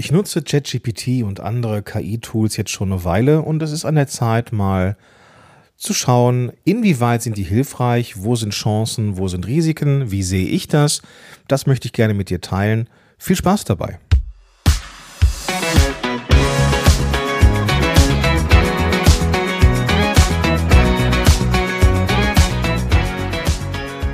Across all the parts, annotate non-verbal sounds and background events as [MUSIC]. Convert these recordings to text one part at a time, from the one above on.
Ich nutze ChatGPT und andere KI-Tools jetzt schon eine Weile und es ist an der Zeit, mal zu schauen, inwieweit sind die hilfreich, wo sind Chancen, wo sind Risiken, wie sehe ich das. Das möchte ich gerne mit dir teilen. Viel Spaß dabei.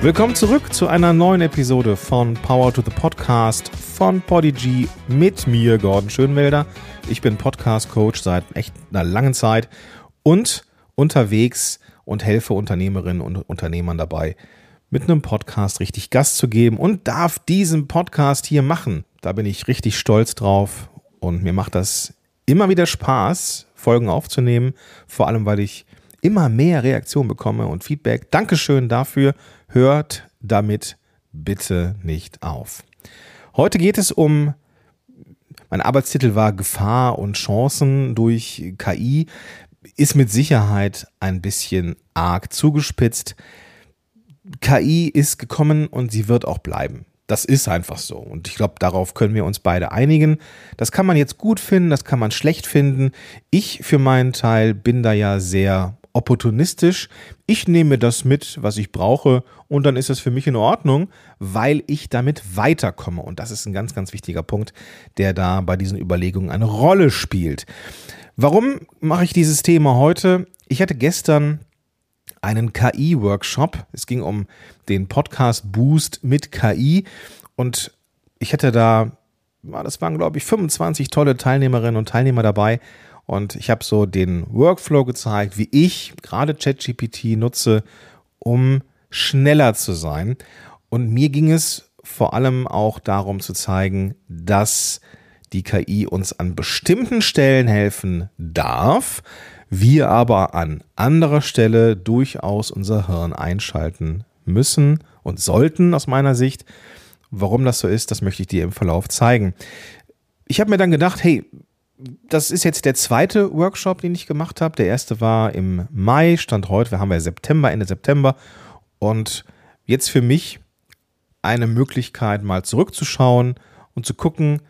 Willkommen zurück zu einer neuen Episode von Power to the Podcast von Podigy mit mir, Gordon Schönwelder. Ich bin Podcast-Coach seit echt einer langen Zeit und unterwegs und helfe Unternehmerinnen und Unternehmern dabei, mit einem Podcast richtig Gast zu geben und darf diesen Podcast hier machen. Da bin ich richtig stolz drauf und mir macht das immer wieder Spaß, Folgen aufzunehmen, vor allem weil ich immer mehr Reaktionen bekomme und Feedback. Dankeschön dafür. Hört damit bitte nicht auf. Heute geht es um, mein Arbeitstitel war Gefahr und Chancen durch KI, ist mit Sicherheit ein bisschen arg zugespitzt. KI ist gekommen und sie wird auch bleiben. Das ist einfach so. Und ich glaube, darauf können wir uns beide einigen. Das kann man jetzt gut finden, das kann man schlecht finden. Ich für meinen Teil bin da ja sehr opportunistisch. Ich nehme das mit, was ich brauche und dann ist es für mich in Ordnung, weil ich damit weiterkomme. Und das ist ein ganz, ganz wichtiger Punkt, der da bei diesen Überlegungen eine Rolle spielt. Warum mache ich dieses Thema heute? Ich hatte gestern einen KI-Workshop. Es ging um den Podcast Boost mit KI und ich hätte da, das waren glaube ich 25 tolle Teilnehmerinnen und Teilnehmer dabei und ich habe so den Workflow gezeigt, wie ich gerade ChatGPT nutze, um schneller zu sein. Und mir ging es vor allem auch darum zu zeigen, dass die KI uns an bestimmten Stellen helfen darf, wir aber an anderer Stelle durchaus unser Hirn einschalten müssen und sollten aus meiner Sicht. Warum das so ist, das möchte ich dir im Verlauf zeigen. Ich habe mir dann gedacht, hey, das ist jetzt der zweite Workshop, den ich gemacht habe. Der erste war im Mai, stand heute, wir haben ja September, Ende September. Und jetzt für mich eine Möglichkeit, mal zurückzuschauen und zu gucken,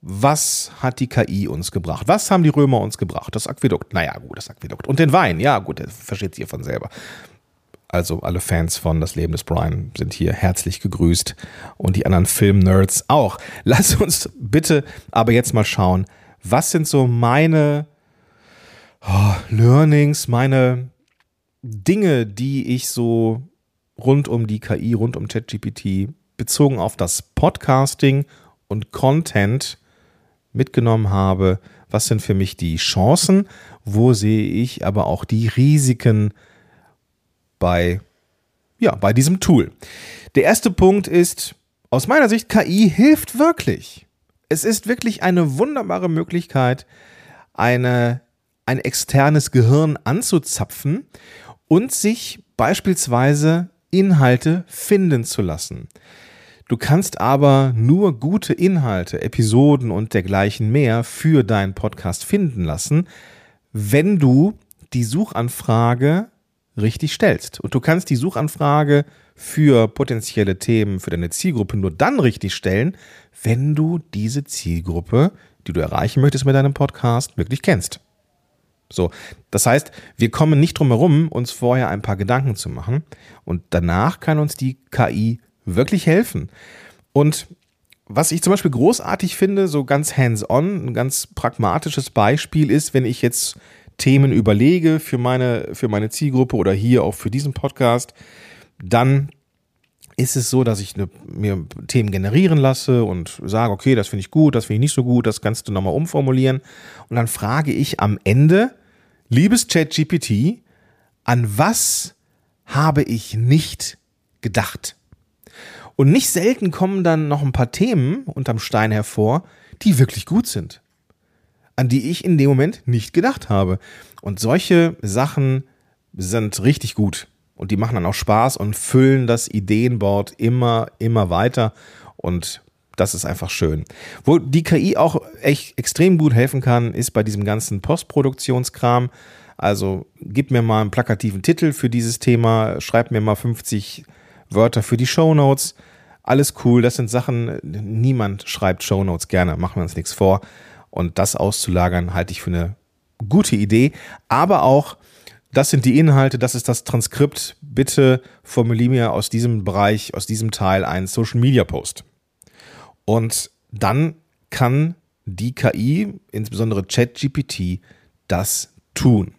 was hat die KI uns gebracht? Was haben die Römer uns gebracht? Das Aquädukt, naja, gut, das Aquädukt. Und den Wein, ja, gut, das versteht sich von selber. Also alle Fans von Das Leben des Brian sind hier herzlich gegrüßt und die anderen Film-Nerds auch. Lass uns bitte aber jetzt mal schauen, was sind so meine oh, Learnings, meine Dinge, die ich so rund um die KI, rund um ChatGPT bezogen auf das Podcasting und Content mitgenommen habe. Was sind für mich die Chancen? Wo sehe ich aber auch die Risiken bei, ja, bei diesem Tool? Der erste Punkt ist, aus meiner Sicht, KI hilft wirklich. Es ist wirklich eine wunderbare Möglichkeit, eine, ein externes Gehirn anzuzapfen und sich beispielsweise Inhalte finden zu lassen. Du kannst aber nur gute Inhalte, Episoden und dergleichen mehr für deinen Podcast finden lassen, wenn du die Suchanfrage richtig stellst. Und du kannst die Suchanfrage für potenzielle Themen für deine Zielgruppe nur dann richtig stellen, wenn du diese Zielgruppe, die du erreichen möchtest mit deinem Podcast, wirklich kennst. So, das heißt, wir kommen nicht drum herum, uns vorher ein paar Gedanken zu machen und danach kann uns die KI wirklich helfen. Und was ich zum Beispiel großartig finde, so ganz hands-on, ein ganz pragmatisches Beispiel ist, wenn ich jetzt Themen überlege für meine, für meine Zielgruppe oder hier auch für diesen Podcast, dann ist es so, dass ich eine, mir Themen generieren lasse und sage, okay, das finde ich gut, das finde ich nicht so gut, das kannst du nochmal umformulieren. Und dann frage ich am Ende, liebes ChatGPT, an was habe ich nicht gedacht? Und nicht selten kommen dann noch ein paar Themen unterm Stein hervor, die wirklich gut sind, an die ich in dem Moment nicht gedacht habe. Und solche Sachen sind richtig gut. Und die machen dann auch Spaß und füllen das Ideenboard immer, immer weiter. Und das ist einfach schön. Wo die KI auch echt extrem gut helfen kann, ist bei diesem ganzen Postproduktionskram. Also gib mir mal einen plakativen Titel für dieses Thema, schreib mir mal 50 Wörter für die Show Notes. alles cool, das sind Sachen, niemand schreibt Shownotes gerne, machen wir uns nichts vor. Und das auszulagern, halte ich für eine gute Idee. Aber auch, das sind die Inhalte, das ist das Transkript. Bitte formulier mir aus diesem Bereich, aus diesem Teil einen Social Media Post. Und dann kann die KI, insbesondere ChatGPT, das tun.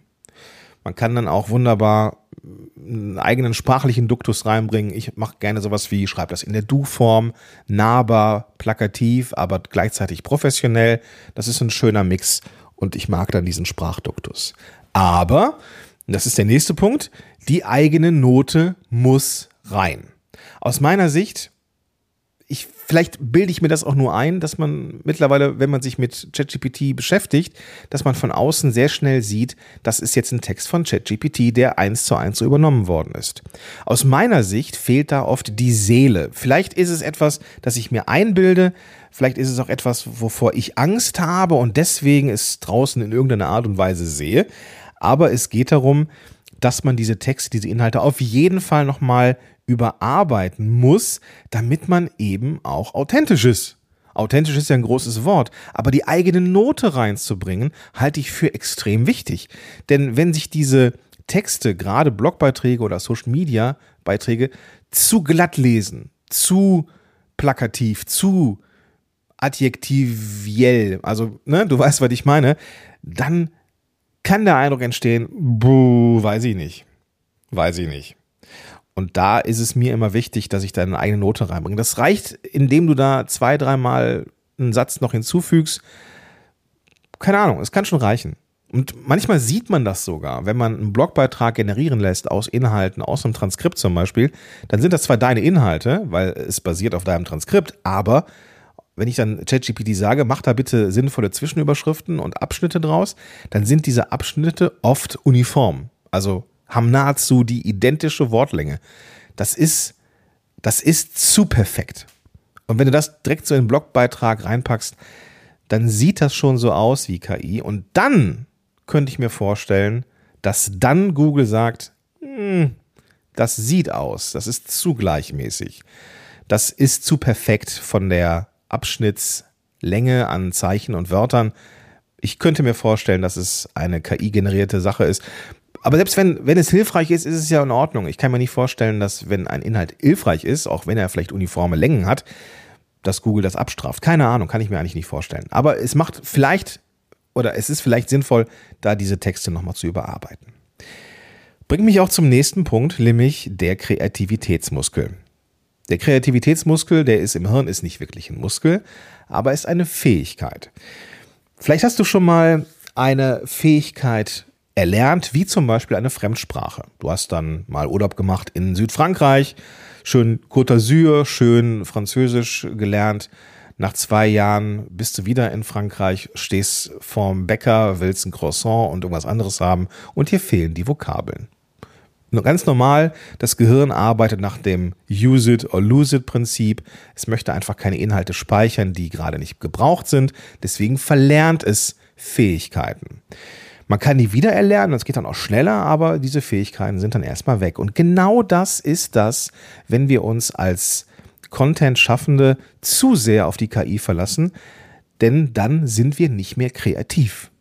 Man kann dann auch wunderbar einen eigenen sprachlichen Duktus reinbringen. Ich mache gerne sowas wie, schreibe das in der Du-Form, nahbar, plakativ, aber gleichzeitig professionell. Das ist ein schöner Mix und ich mag dann diesen Sprachduktus. Aber, das ist der nächste Punkt, die eigene Note muss rein. Aus meiner Sicht ich, vielleicht bilde ich mir das auch nur ein, dass man mittlerweile, wenn man sich mit ChatGPT beschäftigt, dass man von außen sehr schnell sieht, das ist jetzt ein Text von ChatGPT, der eins zu eins so übernommen worden ist. Aus meiner Sicht fehlt da oft die Seele. Vielleicht ist es etwas, das ich mir einbilde, vielleicht ist es auch etwas, wovor ich Angst habe und deswegen es draußen in irgendeiner Art und Weise sehe. Aber es geht darum, dass man diese Texte, diese Inhalte auf jeden Fall nochmal überarbeiten muss, damit man eben auch authentisch ist. Authentisch ist ja ein großes Wort, aber die eigene Note reinzubringen, halte ich für extrem wichtig. Denn wenn sich diese Texte, gerade Blogbeiträge oder Social Media Beiträge, zu glatt lesen, zu plakativ, zu adjektiviell, also ne, du weißt, was ich meine, dann kann der Eindruck entstehen, buh, weiß ich nicht. Weiß ich nicht. Und da ist es mir immer wichtig, dass ich da eine eigene Note reinbringe. Das reicht, indem du da zwei, dreimal einen Satz noch hinzufügst. Keine Ahnung, es kann schon reichen. Und manchmal sieht man das sogar, wenn man einen Blogbeitrag generieren lässt aus Inhalten, aus einem Transkript zum Beispiel, dann sind das zwar deine Inhalte, weil es basiert auf deinem Transkript, aber wenn ich dann ChatGPT sage, mach da bitte sinnvolle Zwischenüberschriften und Abschnitte draus, dann sind diese Abschnitte oft uniform. Also haben nahezu die identische Wortlänge. Das ist, das ist zu perfekt. Und wenn du das direkt so in den Blogbeitrag reinpackst, dann sieht das schon so aus wie KI. Und dann könnte ich mir vorstellen, dass dann Google sagt, hm, das sieht aus, das ist zu gleichmäßig. Das ist zu perfekt von der Abschnittslänge an Zeichen und Wörtern. Ich könnte mir vorstellen, dass es eine KI-generierte Sache ist. Aber selbst wenn, wenn es hilfreich ist, ist es ja in Ordnung. Ich kann mir nicht vorstellen, dass wenn ein Inhalt hilfreich ist, auch wenn er vielleicht uniforme Längen hat, dass Google das abstraft. Keine Ahnung, kann ich mir eigentlich nicht vorstellen. Aber es macht vielleicht oder es ist vielleicht sinnvoll, da diese Texte nochmal zu überarbeiten. Bringt mich auch zum nächsten Punkt, nämlich der Kreativitätsmuskel. Der Kreativitätsmuskel, der ist im Hirn, ist nicht wirklich ein Muskel, aber ist eine Fähigkeit. Vielleicht hast du schon mal eine Fähigkeit erlernt, wie zum Beispiel eine Fremdsprache. Du hast dann mal Urlaub gemacht in Südfrankreich, schön Côte d'Azur, schön Französisch gelernt. Nach zwei Jahren bist du wieder in Frankreich, stehst vorm Bäcker, willst ein Croissant und irgendwas anderes haben und hier fehlen die Vokabeln. Ganz normal, das Gehirn arbeitet nach dem Use it or lose it Prinzip. Es möchte einfach keine Inhalte speichern, die gerade nicht gebraucht sind. Deswegen verlernt es Fähigkeiten. Man kann die wiedererlernen, das geht dann auch schneller, aber diese Fähigkeiten sind dann erstmal weg. Und genau das ist das, wenn wir uns als Content-Schaffende zu sehr auf die KI verlassen, denn dann sind wir nicht mehr kreativ.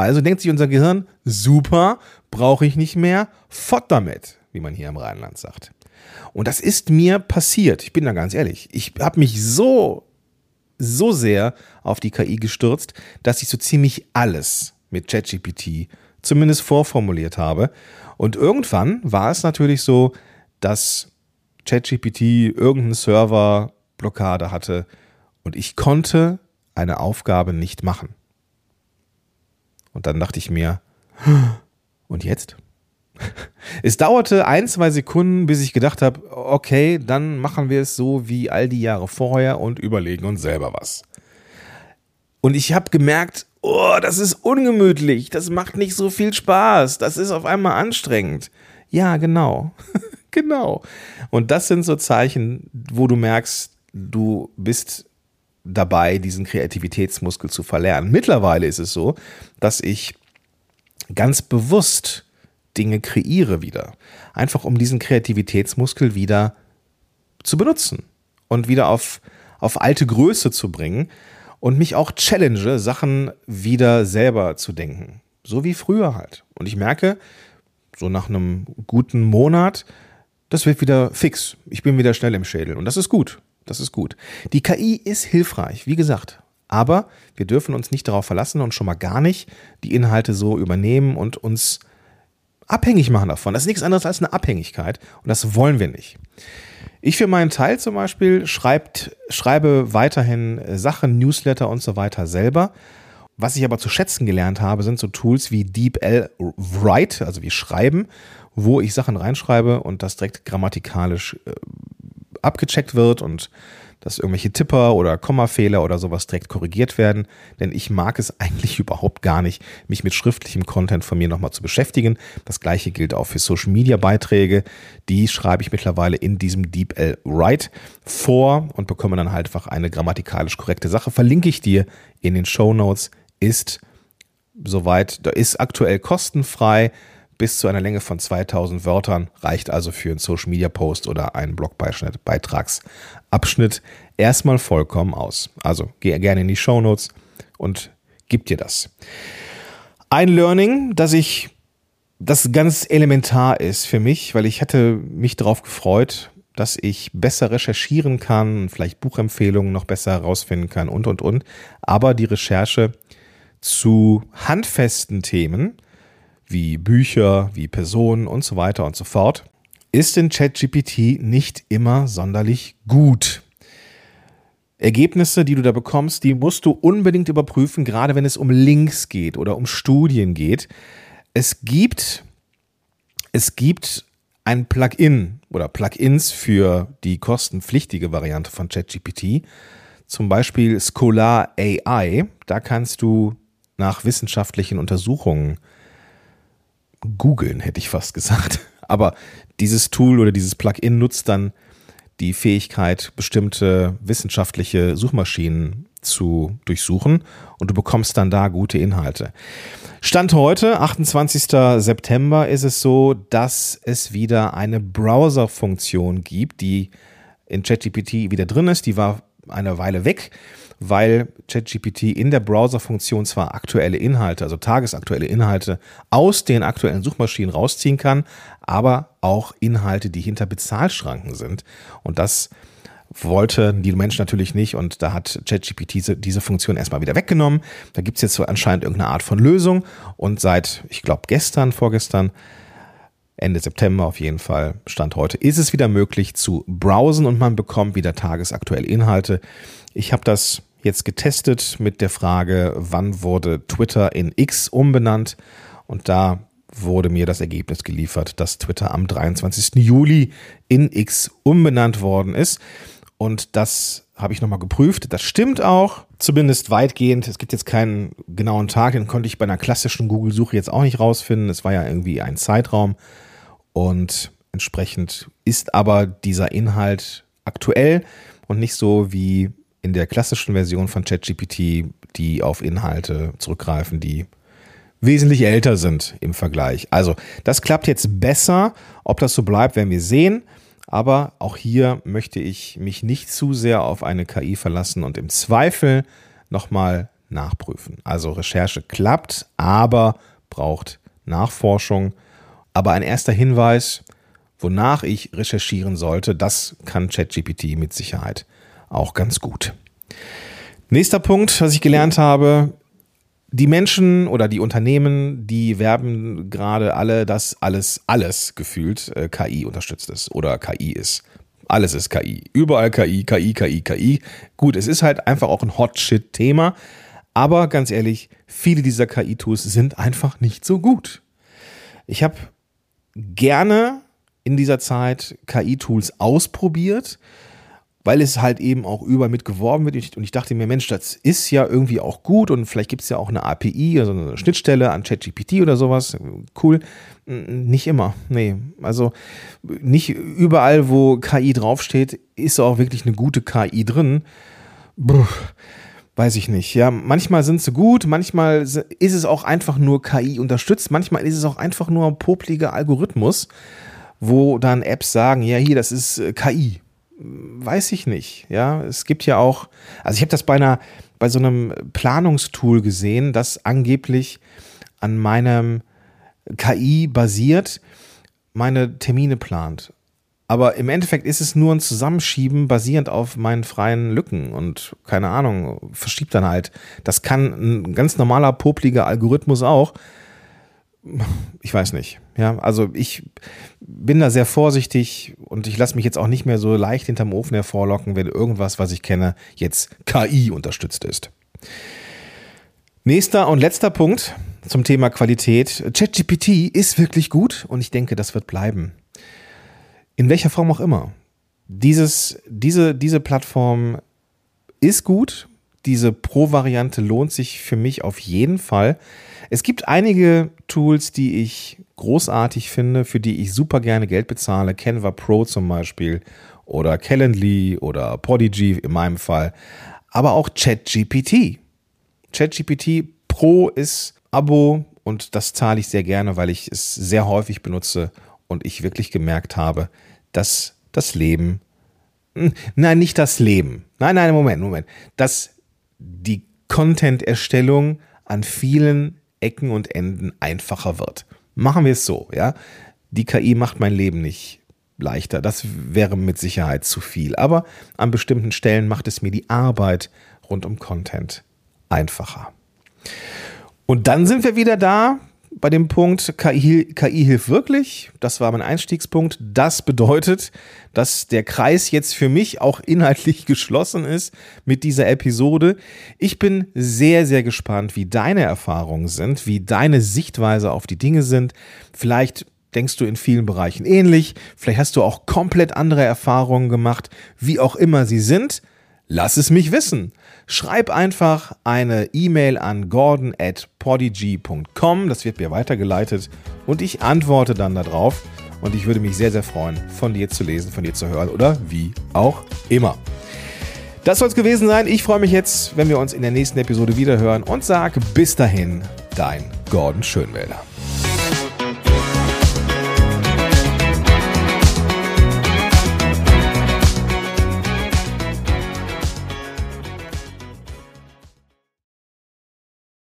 Also denkt sich unser Gehirn, super, brauche ich nicht mehr, fort damit, wie man hier im Rheinland sagt. Und das ist mir passiert, ich bin da ganz ehrlich. Ich habe mich so, so sehr auf die KI gestürzt, dass ich so ziemlich alles mit ChatGPT zumindest vorformuliert habe. Und irgendwann war es natürlich so, dass ChatGPT irgendeinen Serverblockade hatte und ich konnte eine Aufgabe nicht machen. Und dann dachte ich mir, und jetzt? [LAUGHS] Es dauerte ein, zwei Sekunden, bis ich gedacht habe, okay, dann machen wir es so wie all die Jahre vorher und überlegen uns selber was. Und ich habe gemerkt, oh, das ist ungemütlich, das macht nicht so viel Spaß, das ist auf einmal anstrengend. Ja, genau. [LAUGHS] genau. Und das sind so Zeichen, wo du merkst, du bist dabei, diesen Kreativitätsmuskel zu verlernen. Mittlerweile ist es so, dass ich ganz bewusst Dinge kreiere wieder. Einfach um diesen Kreativitätsmuskel wieder zu benutzen. und wieder auf, auf alte Größe zu bringen und mich auch challenge, Sachen wieder selber zu denken. So wie früher halt. Und ich merke, so nach einem guten Monat, das wird wieder fix. Ich bin wieder schnell im Schädel. Und das ist gut. Das ist gut. Die KI ist hilfreich, wie gesagt. Aber wir dürfen uns nicht darauf verlassen und schon mal gar nicht die Inhalte so übernehmen und uns abhängig machen davon. Das ist nichts anderes als eine Abhängigkeit und das wollen wir nicht. Ich für meinen Teil zum Beispiel schreibt, schreibe weiterhin Sachen, Newsletter und so weiter selber. Was ich aber zu schätzen gelernt habe, sind so Tools wie DeepL Write, also wie Schreiben, wo ich Sachen reinschreibe und das direkt grammatikalisch äh, abgecheckt wird und dass irgendwelche Tipper oder Kommafehler oder sowas direkt korrigiert werden, denn ich mag es eigentlich [LAUGHS] überhaupt gar nicht, mich mit schriftlichem Content von mir nochmal zu beschäftigen. Das gleiche gilt auch für Social Media Beiträge. Die schreibe ich mittlerweile in diesem DeepL Write vor und bekomme dann halt einfach eine grammatikalisch korrekte Sache. Verlinke ich dir in den Show Notes. Ist soweit, da ist aktuell kostenfrei bis zu einer Länge von 2000 Wörtern, reicht also für einen Social Media Post oder einen Blogbeitragsabschnitt erstmal vollkommen aus. Also geh gerne in die Show Notes und gib dir das. Ein Learning, das ich, das ganz elementar ist für mich, weil ich hatte mich darauf gefreut, dass ich besser recherchieren kann, vielleicht Buchempfehlungen noch besser herausfinden kann und, und, und. Aber die Recherche zu handfesten Themen, wie Bücher, wie Personen und so weiter und so fort, ist in ChatGPT nicht immer sonderlich gut. Ergebnisse, die du da bekommst, die musst du unbedingt überprüfen, gerade wenn es um Links geht oder um Studien geht. Es gibt, es gibt ein Plugin oder Plugins für die kostenpflichtige Variante von ChatGPT, zum Beispiel Scholar AI. Da kannst du nach wissenschaftlichen Untersuchungen googeln, hätte ich fast gesagt. [LAUGHS] Aber dieses Tool oder dieses Plugin nutzt dann die Fähigkeit, bestimmte wissenschaftliche Suchmaschinen zu durchsuchen und du bekommst dann da gute Inhalte. Stand heute, 28. September, ist es so, dass es wieder eine Browser-Funktion gibt, die in ChatGPT wieder drin ist. Die war eine Weile weg weil ChatGPT in der Browser-Funktion zwar aktuelle Inhalte, also tagesaktuelle Inhalte aus den aktuellen Suchmaschinen rausziehen kann, aber auch Inhalte, die hinter Bezahlschranken sind. Und das wollten die Menschen natürlich nicht und da hat ChatGPT diese, diese Funktion erstmal wieder weggenommen. Da gibt es jetzt so anscheinend irgendeine Art von Lösung und seit, ich glaube, gestern, vorgestern, Ende September auf jeden Fall, Stand heute, ist es wieder möglich zu browsen und man bekommt wieder tagesaktuelle Inhalte. Ich habe das jetzt getestet mit der Frage, wann wurde Twitter in X umbenannt? Und da wurde mir das Ergebnis geliefert, dass Twitter am 23. Juli in X umbenannt worden ist. Und das habe ich nochmal geprüft. Das stimmt auch, zumindest weitgehend. Es gibt jetzt keinen genauen Tag, den konnte ich bei einer klassischen Google-Suche jetzt auch nicht rausfinden. Es war ja irgendwie ein Zeitraum. Und entsprechend ist aber dieser Inhalt aktuell und nicht so wie in der klassischen Version von ChatGPT, die auf Inhalte zurückgreifen, die wesentlich älter sind im Vergleich. Also, das klappt jetzt besser. Ob das so bleibt, werden wir sehen. Aber auch hier möchte ich mich nicht zu sehr auf eine KI verlassen und im Zweifel nochmal nachprüfen. Also Recherche klappt, aber braucht Nachforschung. Aber ein erster Hinweis, wonach ich recherchieren sollte, das kann ChatGPT mit Sicherheit auch ganz gut. Nächster Punkt, was ich gelernt habe, die Menschen oder die Unternehmen, die werben gerade alle, dass alles, alles gefühlt äh, KI unterstützt ist oder KI ist. Alles ist KI. Überall KI, KI, KI, KI. Gut, es ist halt einfach auch ein Hot-Shit-Thema. Aber ganz ehrlich, viele dieser KI-Tools sind einfach nicht so gut. Ich habe gerne in dieser Zeit KI-Tools ausprobiert weil es halt eben auch überall mit geworben wird. Und ich dachte mir, Mensch, das ist ja irgendwie auch gut und vielleicht gibt es ja auch eine API, also eine Schnittstelle an ChatGPT oder sowas. Cool. Nicht immer. Nee. Also nicht überall, wo KI draufsteht, ist auch wirklich eine gute KI drin. Puh, weiß ich nicht. Ja, manchmal sind sie gut, manchmal ist es auch einfach nur KI unterstützt, manchmal ist es auch einfach nur ein popliger Algorithmus, wo dann Apps sagen, ja, hier, das ist äh, KI weiß ich nicht. Ja, es gibt ja auch, also ich habe das bei einer, bei so einem Planungstool gesehen, das angeblich an meinem KI basiert, meine Termine plant. Aber im Endeffekt ist es nur ein Zusammenschieben basierend auf meinen freien Lücken und keine Ahnung, verschiebt dann halt. Das kann ein ganz normaler, popliger Algorithmus auch. Ich weiß nicht. Ja, also ich bin da sehr vorsichtig und ich lasse mich jetzt auch nicht mehr so leicht hinterm Ofen hervorlocken, wenn irgendwas, was ich kenne, jetzt KI unterstützt ist. Nächster und letzter Punkt zum Thema Qualität. ChatGPT ist wirklich gut und ich denke, das wird bleiben. In welcher Form auch immer. Dieses, diese, diese Plattform ist gut. Diese Pro-Variante lohnt sich für mich auf jeden Fall. Es gibt einige Tools, die ich großartig finde, für die ich super gerne Geld bezahle. Canva Pro zum Beispiel oder Calendly oder Podigy in meinem Fall. Aber auch ChatGPT. ChatGPT Pro ist Abo und das zahle ich sehr gerne, weil ich es sehr häufig benutze und ich wirklich gemerkt habe, dass das Leben, hm, nein, nicht das Leben, nein, nein, Moment, Moment, dass die Content-Erstellung an vielen Ecken und Enden einfacher wird. Machen wir es so, ja. Die KI macht mein Leben nicht leichter. Das wäre mit Sicherheit zu viel. Aber an bestimmten Stellen macht es mir die Arbeit rund um Content einfacher. Und dann sind wir wieder da bei dem Punkt, KI, KI hilft wirklich. Das war mein Einstiegspunkt. Das bedeutet, dass der Kreis jetzt für mich auch inhaltlich [LAUGHS] geschlossen ist mit dieser Episode. Ich bin sehr, sehr gespannt, wie deine Erfahrungen sind, wie deine Sichtweise auf die Dinge sind. Vielleicht denkst du in vielen Bereichen ähnlich. Vielleicht hast du auch komplett andere Erfahrungen gemacht, wie auch immer sie sind. Lass es mich wissen. Schreib einfach eine E-Mail an gordon at podigy.com. Das wird mir weitergeleitet und ich antworte dann darauf. Und ich würde mich sehr, sehr freuen, von dir zu lesen, von dir zu hören oder wie auch immer. Das soll es gewesen sein. Ich freue mich jetzt, wenn wir uns in der nächsten Episode wiederhören und sage bis dahin, dein Gordon Schönwälder.